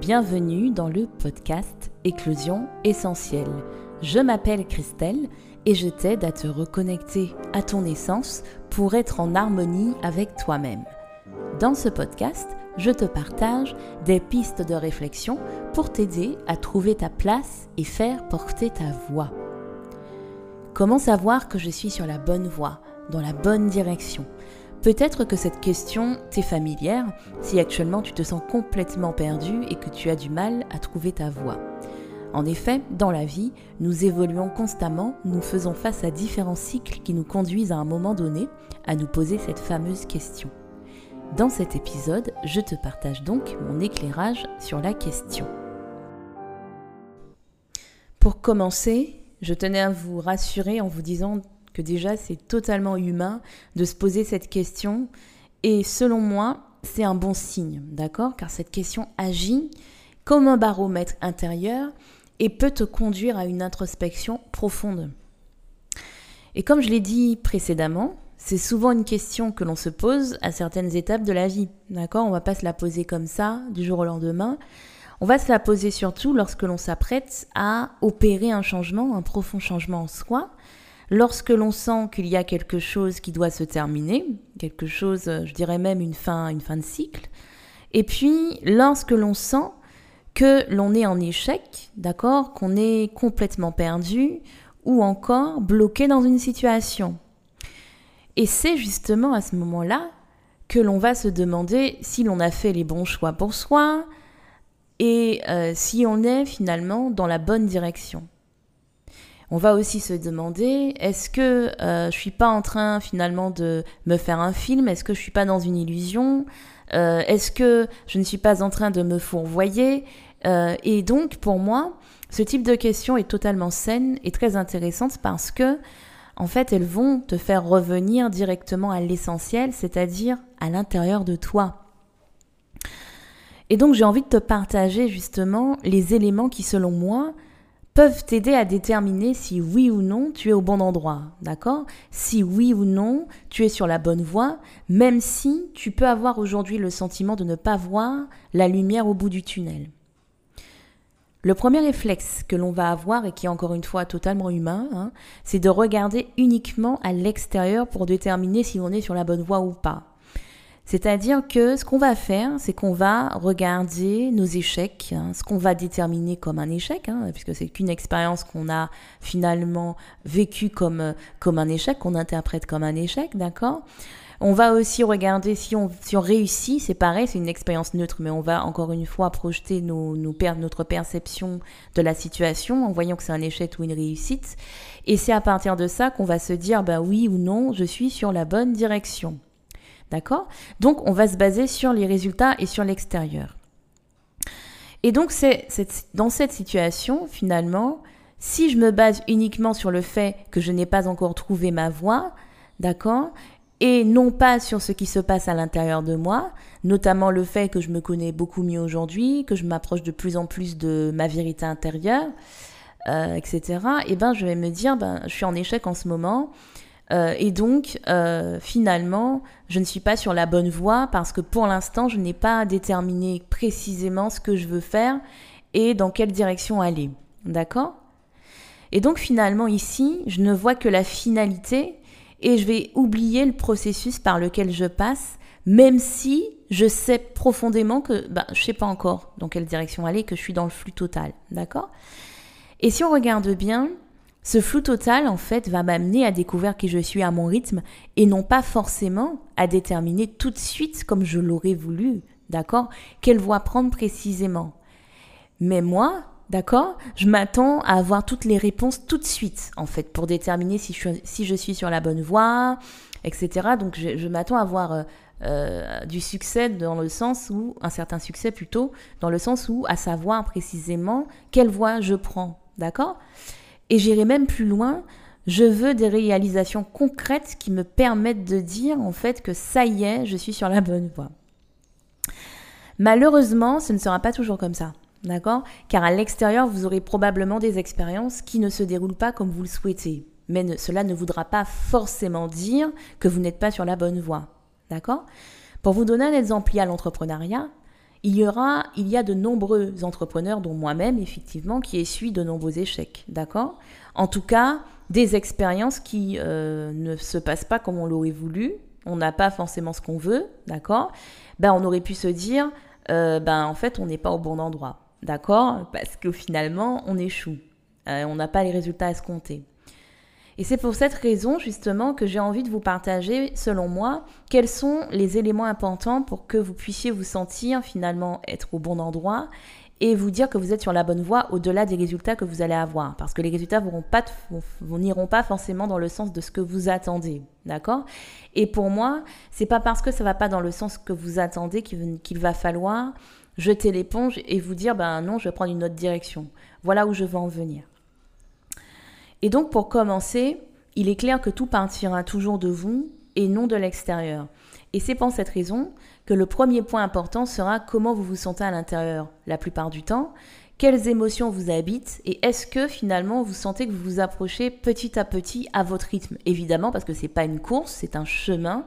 bienvenue dans le podcast Éclosion essentielle. Je m'appelle Christelle et je t'aide à te reconnecter à ton essence pour être en harmonie avec toi-même. Dans ce podcast, je te partage des pistes de réflexion pour t'aider à trouver ta place et faire porter ta voix. Comment savoir que je suis sur la bonne voie, dans la bonne direction? Peut-être que cette question t'est familière si actuellement tu te sens complètement perdu et que tu as du mal à trouver ta voie. En effet, dans la vie, nous évoluons constamment, nous faisons face à différents cycles qui nous conduisent à un moment donné à nous poser cette fameuse question. Dans cet épisode, je te partage donc mon éclairage sur la question. Pour commencer, je tenais à vous rassurer en vous disant que déjà c'est totalement humain de se poser cette question et selon moi c'est un bon signe, d'accord? Car cette question agit comme un baromètre intérieur et peut te conduire à une introspection profonde. Et comme je l'ai dit précédemment, c'est souvent une question que l'on se pose à certaines étapes de la vie, d'accord? On va pas se la poser comme ça du jour au lendemain. On va se la poser surtout lorsque l'on s'apprête à opérer un changement, un profond changement en soi, Lorsque l'on sent qu'il y a quelque chose qui doit se terminer, quelque chose, je dirais même une fin, une fin de cycle, et puis lorsque l'on sent que l'on est en échec, d'accord, qu'on est complètement perdu ou encore bloqué dans une situation. Et c'est justement à ce moment-là que l'on va se demander si l'on a fait les bons choix pour soi et euh, si on est finalement dans la bonne direction. On va aussi se demander est-ce que euh, je suis pas en train finalement de me faire un film? Est-ce que je suis pas dans une illusion? Euh, Est-ce que je ne suis pas en train de me fourvoyer? Euh, Et donc pour moi, ce type de question est totalement saine et très intéressante parce que en fait, elles vont te faire revenir directement à l'essentiel, c'est-à-dire à, à l'intérieur de toi. Et donc j'ai envie de te partager justement les éléments qui, selon moi, peuvent t'aider à déterminer si oui ou non tu es au bon endroit, d'accord? Si oui ou non tu es sur la bonne voie, même si tu peux avoir aujourd'hui le sentiment de ne pas voir la lumière au bout du tunnel. Le premier réflexe que l'on va avoir et qui est encore une fois totalement humain, hein, c'est de regarder uniquement à l'extérieur pour déterminer si on est sur la bonne voie ou pas. C'est-à-dire que ce qu'on va faire, c'est qu'on va regarder nos échecs, hein, ce qu'on va déterminer comme un échec, hein, puisque c'est qu'une expérience qu'on a finalement vécue comme, comme un échec, qu'on interprète comme un échec, d'accord? On va aussi regarder si on, si on réussit, c'est pareil, c'est une expérience neutre, mais on va encore une fois projeter nos, nos notre perception de la situation en voyant que c'est un échec ou une réussite. Et c'est à partir de ça qu'on va se dire, bah oui ou non, je suis sur la bonne direction. D'accord? Donc on va se baser sur les résultats et sur l'extérieur. Et donc c'est dans cette situation, finalement, si je me base uniquement sur le fait que je n'ai pas encore trouvé ma voie, d'accord? Et non pas sur ce qui se passe à l'intérieur de moi, notamment le fait que je me connais beaucoup mieux aujourd'hui, que je m'approche de plus en plus de ma vérité intérieure, euh, etc. Et eh ben, je vais me dire, ben, je suis en échec en ce moment. Euh, et donc, euh, finalement, je ne suis pas sur la bonne voie parce que pour l'instant, je n'ai pas déterminé précisément ce que je veux faire et dans quelle direction aller. D'accord? Et donc, finalement, ici, je ne vois que la finalité et je vais oublier le processus par lequel je passe, même si je sais profondément que bah, je ne sais pas encore dans quelle direction aller, que je suis dans le flux total. D'accord? Et si on regarde bien, ce flou total, en fait, va m'amener à découvrir qui je suis à mon rythme et non pas forcément à déterminer tout de suite, comme je l'aurais voulu, d'accord, quelle voie prendre précisément? Mais moi, d'accord, je m'attends à avoir toutes les réponses tout de suite, en fait, pour déterminer si je, suis sur la bonne voie, etc. Donc, je, m'attends à avoir euh, euh, du succès dans le sens où, un certain succès plutôt, dans le sens où, à savoir précisément quelle voie je prends, d'accord? Et j'irai même plus loin, je veux des réalisations concrètes qui me permettent de dire en fait que ça y est, je suis sur la bonne voie. Malheureusement, ce ne sera pas toujours comme ça. D'accord? Car à l'extérieur, vous aurez probablement des expériences qui ne se déroulent pas comme vous le souhaitez. Mais cela ne voudra pas forcément dire que vous n'êtes pas sur la bonne voie. D'accord? Pour vous donner un exemple lié à l'entrepreneuriat, il y aura, il y a de nombreux entrepreneurs, dont moi-même, effectivement, qui essuient de nombreux échecs, d'accord? En tout cas, des expériences qui euh, ne se passent pas comme on l'aurait voulu, on n'a pas forcément ce qu'on veut, d'accord? Ben, on aurait pu se dire, euh, ben, en fait, on n'est pas au bon endroit, d'accord? Parce que finalement, on échoue, euh, on n'a pas les résultats escomptés. Et c'est pour cette raison justement que j'ai envie de vous partager, selon moi, quels sont les éléments importants pour que vous puissiez vous sentir finalement être au bon endroit et vous dire que vous êtes sur la bonne voie au-delà des résultats que vous allez avoir. Parce que les résultats n'iront pas, forcément dans le sens de ce que vous attendez. D'accord? Et pour moi, c'est pas parce que ça va pas dans le sens que vous attendez qu'il va falloir jeter l'éponge et vous dire, ben non, je vais prendre une autre direction. Voilà où je veux en venir. Et donc pour commencer, il est clair que tout partira toujours de vous et non de l'extérieur. Et c'est pour cette raison que le premier point important sera comment vous vous sentez à l'intérieur. La plupart du temps, quelles émotions vous habitent et est-ce que finalement vous sentez que vous vous approchez petit à petit à votre rythme? Évidemment parce que ce n'est pas une course, c'est un chemin.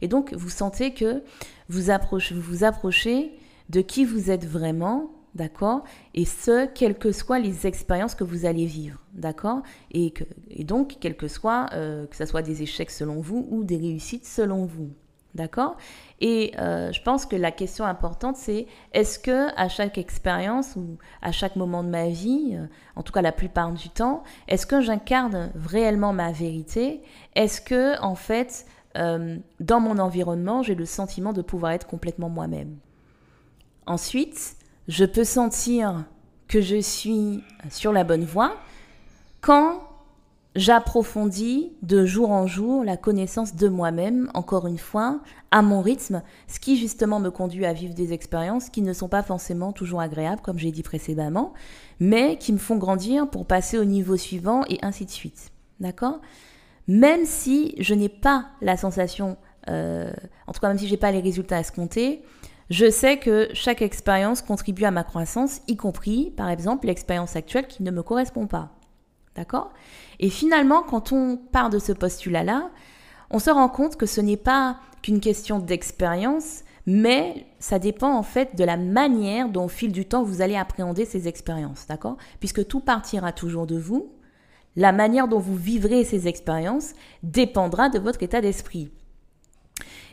Et donc vous sentez que vous vous, vous approchez de qui vous êtes vraiment d'accord? Et ce, quelles que soient les expériences que vous allez vivre, d'accord? Et, donc, quels que soient, euh, que ce soit des échecs selon vous ou des réussites selon vous, d'accord? Et euh, je pense que la question importante, c'est est-ce que à chaque expérience ou à chaque moment de ma vie, euh, en tout cas la plupart du temps, est-ce que j'incarne réellement ma vérité? Est-ce que, en fait, dans mon environnement, j'ai le sentiment de pouvoir être complètement moi-même? Ensuite, je peux sentir que je suis sur la bonne voie quand j'approfondis de jour en jour la connaissance de moi-même, encore une fois, à mon rythme, ce qui justement me conduit à vivre des expériences qui ne sont pas forcément toujours agréables, comme j'ai dit précédemment, mais qui me font grandir pour passer au niveau suivant et ainsi de suite. D'accord? Même si je n'ai pas la sensation, euh, en tout cas même si je n'ai pas les résultats escomptés, je sais que chaque expérience contribue à ma croissance, y compris, par exemple, l'expérience actuelle qui ne me correspond pas. D'accord? Et finalement, quand on part de ce postulat-là, on se rend compte que ce n'est pas qu'une question d'expérience, mais ça dépend en fait de la manière dont au fil du temps vous allez appréhender ces expériences, d'accord? Puisque tout partira toujours de vous, la manière dont vous vivrez ces expériences dépendra de votre état d'esprit.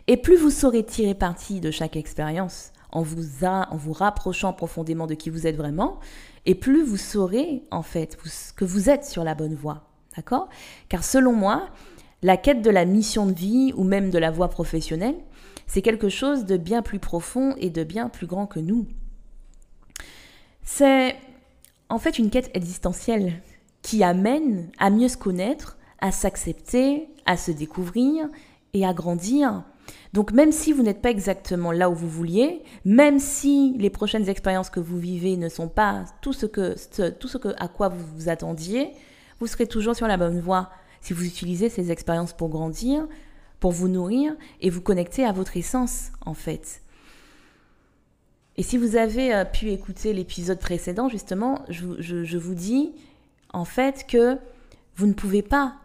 Et plus vous saurez tirer parti de chaque expérience en vous, en vous rapprochant profondément de qui vous êtes vraiment, et plus vous saurez en fait que vous êtes sur la bonne voie. D'accord? Car selon moi, la quête de la mission de vie ou même de la voie professionnelle, c'est quelque chose de bien plus profond et de bien plus grand que nous. C'est en fait une quête existentielle qui amène à mieux se connaître, à s'accepter, à se découvrir et à grandir donc même si vous n'êtes pas exactement là où vous vouliez, même si les prochaines expériences que vous vivez ne sont pas tout ce, que, tout ce que, à quoi vous vous attendiez, vous serez toujours sur la bonne voie si vous utilisez ces expériences pour grandir, pour vous nourrir et vous connecter à votre essence en fait. Et si vous avez euh, pu écouter l'épisode précédent, justement, je, je vous dis en fait que vous ne pouvez pas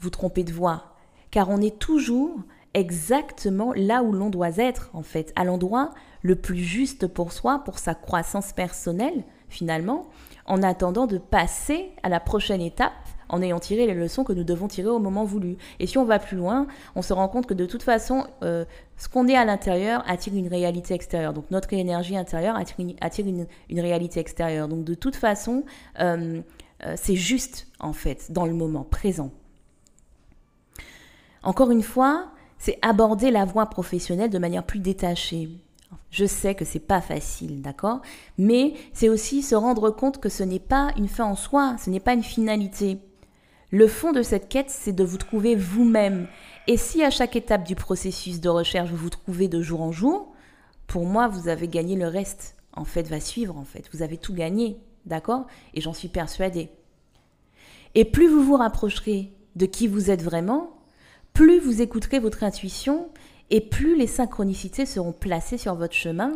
vous tromper de voie, car on est toujours exactement là où l'on doit être, en fait, à l'endroit le plus juste pour soi, pour sa croissance personnelle, finalement, en attendant de passer à la prochaine étape en ayant tiré les leçons que nous devons tirer au moment voulu. Et si on va plus loin, on se rend compte que de toute façon, euh, ce qu'on est à l'intérieur attire une réalité extérieure. Donc notre énergie intérieure attire une, réalité extérieure. Donc de toute façon, euh, euh, c'est juste en fait dans le moment présent. Encore une fois, c'est aborder la voie professionnelle de manière plus détachée. Je sais que c'est pas facile, d'accord? Mais c'est aussi se rendre compte que ce n'est pas une fin en soi, ce n'est pas une finalité. Le fond de cette quête, c'est de vous trouver vous-même. Et si à chaque étape du processus de recherche, vous vous trouvez de jour en jour, pour moi, vous avez gagné le reste. En fait, va suivre, en fait. Vous avez tout gagné, d'accord? Et j'en suis persuadée. Et plus vous vous rapprocherez de qui vous êtes vraiment, plus vous écouterez votre intuition et plus les synchronicités seront placées sur votre chemin,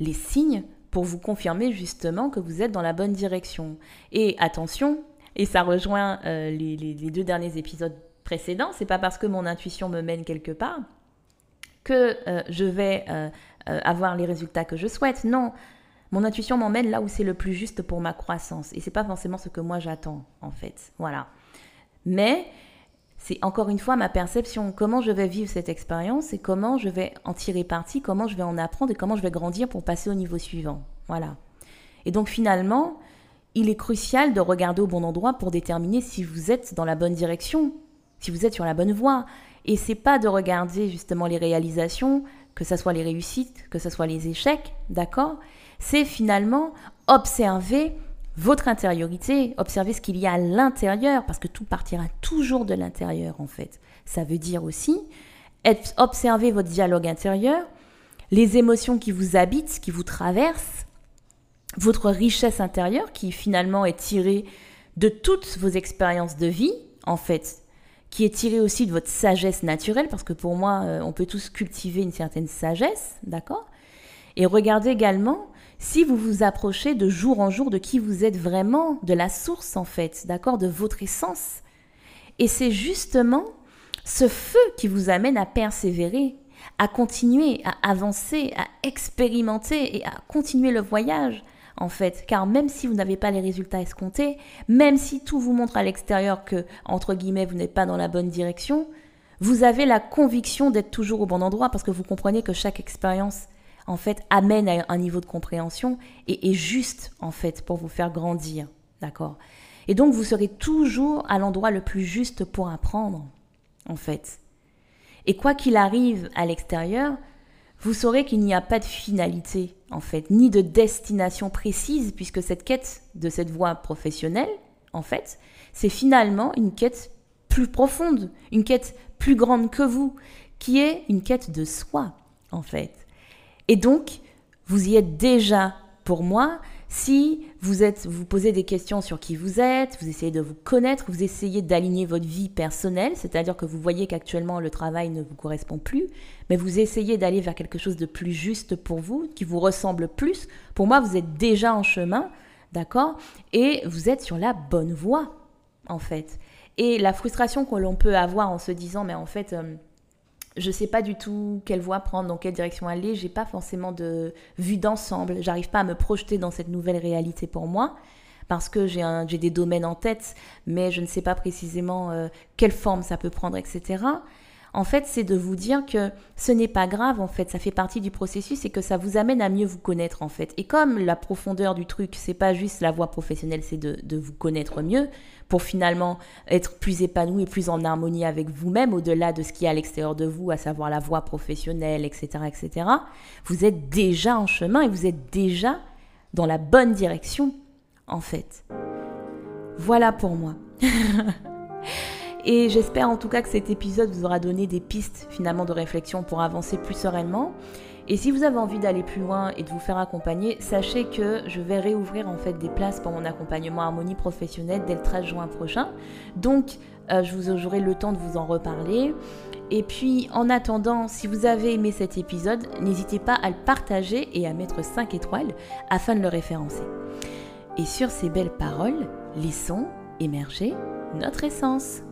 les signes pour vous confirmer justement que vous êtes dans la bonne direction. Et attention, et ça rejoint euh, les, deux derniers épisodes précédents, c'est pas parce que mon intuition me mène quelque part que euh, je vais euh, avoir les résultats que je souhaite. Non, mon intuition m'emmène là où c'est le plus juste pour ma croissance. Et c'est pas forcément ce que moi j'attends, en fait. Voilà. Mais c'est encore une fois ma perception. Comment je vais vivre cette expérience et comment je vais en tirer parti, comment je vais en apprendre et comment je vais grandir pour passer au niveau suivant. Voilà. Et donc finalement, il est crucial de regarder au bon endroit pour déterminer si vous êtes dans la bonne direction, si vous êtes sur la bonne voie. Et c'est pas de regarder justement les réalisations, que ce soit les réussites, que ce soit les échecs, d'accord? C'est finalement observer votre intériorité, observer ce qu'il y a à l'intérieur, parce que tout partira toujours de l'intérieur en fait. Ça veut dire aussi observer votre dialogue intérieur, les émotions qui vous habitent, qui vous traversent, votre richesse intérieure qui finalement est tirée de toutes vos expériences de vie, en fait, qui est tirée aussi de votre sagesse naturelle, parce que pour moi, euh, on peut tous cultiver une certaine sagesse, d'accord? Et regardez également si vous vous approchez de jour en jour de qui vous êtes vraiment, de la source en fait, d'accord, de votre essence. Et c'est justement ce feu qui vous amène à persévérer, à continuer, à avancer, à expérimenter et à continuer le voyage en fait. Car même si vous n'avez pas les résultats escomptés, même si tout vous montre à l'extérieur que, entre guillemets, vous n'êtes pas dans la bonne direction, vous avez la conviction d'être toujours au bon endroit parce que vous comprenez que chaque expérience, en fait, amène à un niveau de compréhension et est juste, en fait, pour vous faire grandir. D'accord? Et donc, vous serez toujours à l'endroit le plus juste pour apprendre, en fait. Et quoi qu'il arrive à l'extérieur, vous saurez qu'il n'y a pas de finalité, en fait, ni de destination précise, puisque cette quête de cette voie professionnelle, en fait, c'est finalement une quête plus profonde, une quête plus grande que vous, qui est une quête de soi, en fait. Et donc, vous y êtes déjà pour moi, si vous vous posez des questions sur qui vous êtes, vous essayez de vous connaître, vous essayez d'aligner votre vie personnelle, c'est-à-dire que vous voyez qu'actuellement le travail ne vous correspond plus, mais vous essayez d'aller vers quelque chose de plus juste pour vous, qui vous ressemble plus. Pour moi, vous êtes déjà en chemin, d'accord? Et vous êtes sur la bonne voie, en fait. Et la frustration que l'on peut avoir en se disant, mais en fait, euh, je sais pas du tout quelle voie prendre, dans quelle direction aller, j'ai pas forcément de vue d'ensemble, j'arrive pas à me projeter dans cette nouvelle réalité pour moi parce que j'ai des domaines en tête, mais je ne sais pas précisément euh, quelle forme ça peut prendre, etc en fait, c'est de vous dire que ce n'est pas grave, en fait, ça fait partie du processus et que ça vous amène à mieux vous connaître, en fait. Et comme la profondeur du truc, c'est pas juste la voie professionnelle, c'est de, vous connaître mieux pour finalement être plus épanoui et plus en harmonie avec vous-même, au-delà de ce qui est à l'extérieur de vous, à savoir la voie professionnelle, etc., etc. Vous êtes déjà en chemin et vous êtes déjà dans la bonne direction, en fait. Voilà pour moi. Et j'espère en tout cas que cet épisode vous aura donné des pistes finalement de réflexion pour avancer plus sereinement. Et si vous avez envie d'aller plus loin et de vous faire accompagner, sachez que je vais réouvrir en fait des places pour mon accompagnement harmonie professionnelle dès le 13 juin prochain. Donc euh, je vous aurai le temps de vous en reparler. Et puis en attendant, si vous avez aimé cet épisode, n'hésitez pas à le partager et à mettre 5 étoiles afin de le référencer. Et sur ces belles paroles, laissons émerger notre essence.